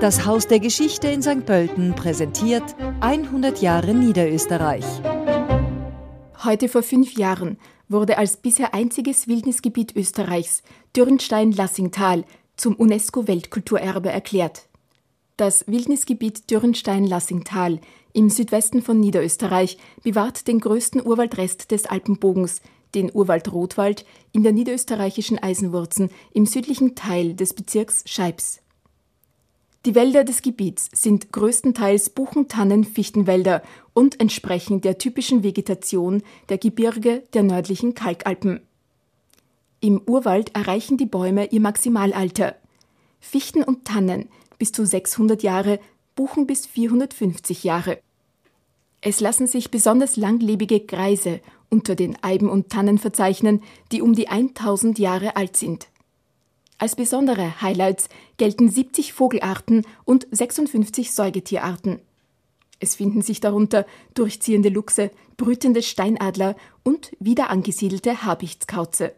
Das Haus der Geschichte in St. Pölten präsentiert 100 Jahre Niederösterreich. Heute vor fünf Jahren wurde als bisher einziges Wildnisgebiet Österreichs Dürrenstein-Lassingtal zum UNESCO-Weltkulturerbe erklärt. Das Wildnisgebiet Dürrenstein-Lassingtal im Südwesten von Niederösterreich bewahrt den größten Urwaldrest des Alpenbogens, den Urwald-Rotwald in der niederösterreichischen Eisenwurzen im südlichen Teil des Bezirks Scheibs. Die Wälder des Gebiets sind größtenteils Buchen-Tannen-Fichtenwälder und entsprechen der typischen Vegetation der Gebirge der nördlichen Kalkalpen. Im Urwald erreichen die Bäume ihr Maximalalter. Fichten und Tannen bis zu 600 Jahre, Buchen bis 450 Jahre. Es lassen sich besonders langlebige Greise unter den Eiben und Tannen verzeichnen, die um die 1000 Jahre alt sind. Als besondere Highlights gelten 70 Vogelarten und 56 Säugetierarten. Es finden sich darunter durchziehende Luchse, brütende Steinadler und wieder angesiedelte Habichtskauze.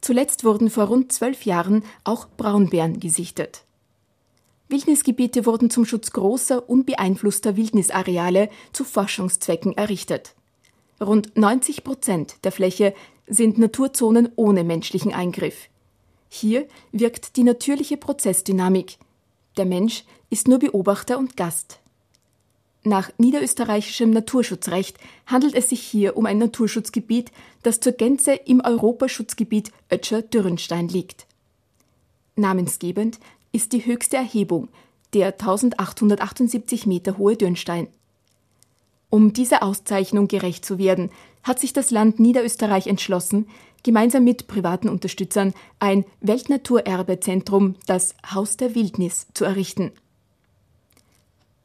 Zuletzt wurden vor rund zwölf Jahren auch Braunbären gesichtet. Wildnisgebiete wurden zum Schutz großer, unbeeinflusster Wildnisareale zu Forschungszwecken errichtet. Rund 90 Prozent der Fläche sind Naturzonen ohne menschlichen Eingriff. Hier wirkt die natürliche Prozessdynamik. Der Mensch ist nur Beobachter und Gast. Nach niederösterreichischem Naturschutzrecht handelt es sich hier um ein Naturschutzgebiet, das zur Gänze im Europaschutzgebiet Ötscher-Dürrenstein liegt. Namensgebend ist die höchste Erhebung, der 1878 Meter hohe Dürnstein. Um dieser Auszeichnung gerecht zu werden, hat sich das Land Niederösterreich entschlossen, gemeinsam mit privaten Unterstützern ein Weltnaturerbezentrum, das Haus der Wildnis, zu errichten.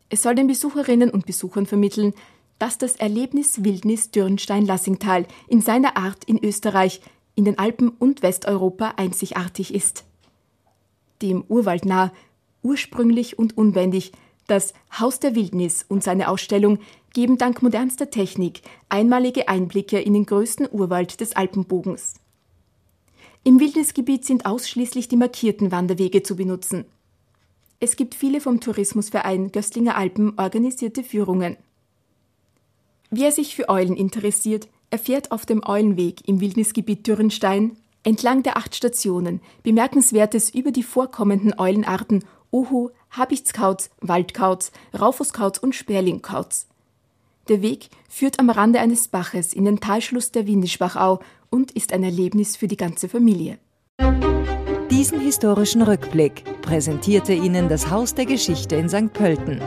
Es soll den Besucherinnen und Besuchern vermitteln, dass das Erlebnis Wildnis Dürnstein-Lassingtal in seiner Art in Österreich, in den Alpen und Westeuropa einzigartig ist. Dem Urwald nah, ursprünglich und unbändig, das Haus der Wildnis und seine Ausstellung geben dank modernster Technik einmalige Einblicke in den größten Urwald des Alpenbogens. Im Wildnisgebiet sind ausschließlich die markierten Wanderwege zu benutzen. Es gibt viele vom Tourismusverein Göstlinger Alpen organisierte Führungen. Wer sich für Eulen interessiert, erfährt auf dem Eulenweg im Wildnisgebiet Dürrenstein entlang der acht Stationen Bemerkenswertes über die vorkommenden Eulenarten Uhu, Habichtskauz, Waldkauz, Raufuskauz und Sperlingkauz. Der Weg führt am Rande eines Baches in den Talschluss der Windischbachau und ist ein Erlebnis für die ganze Familie. Diesen historischen Rückblick präsentierte Ihnen das Haus der Geschichte in St. Pölten.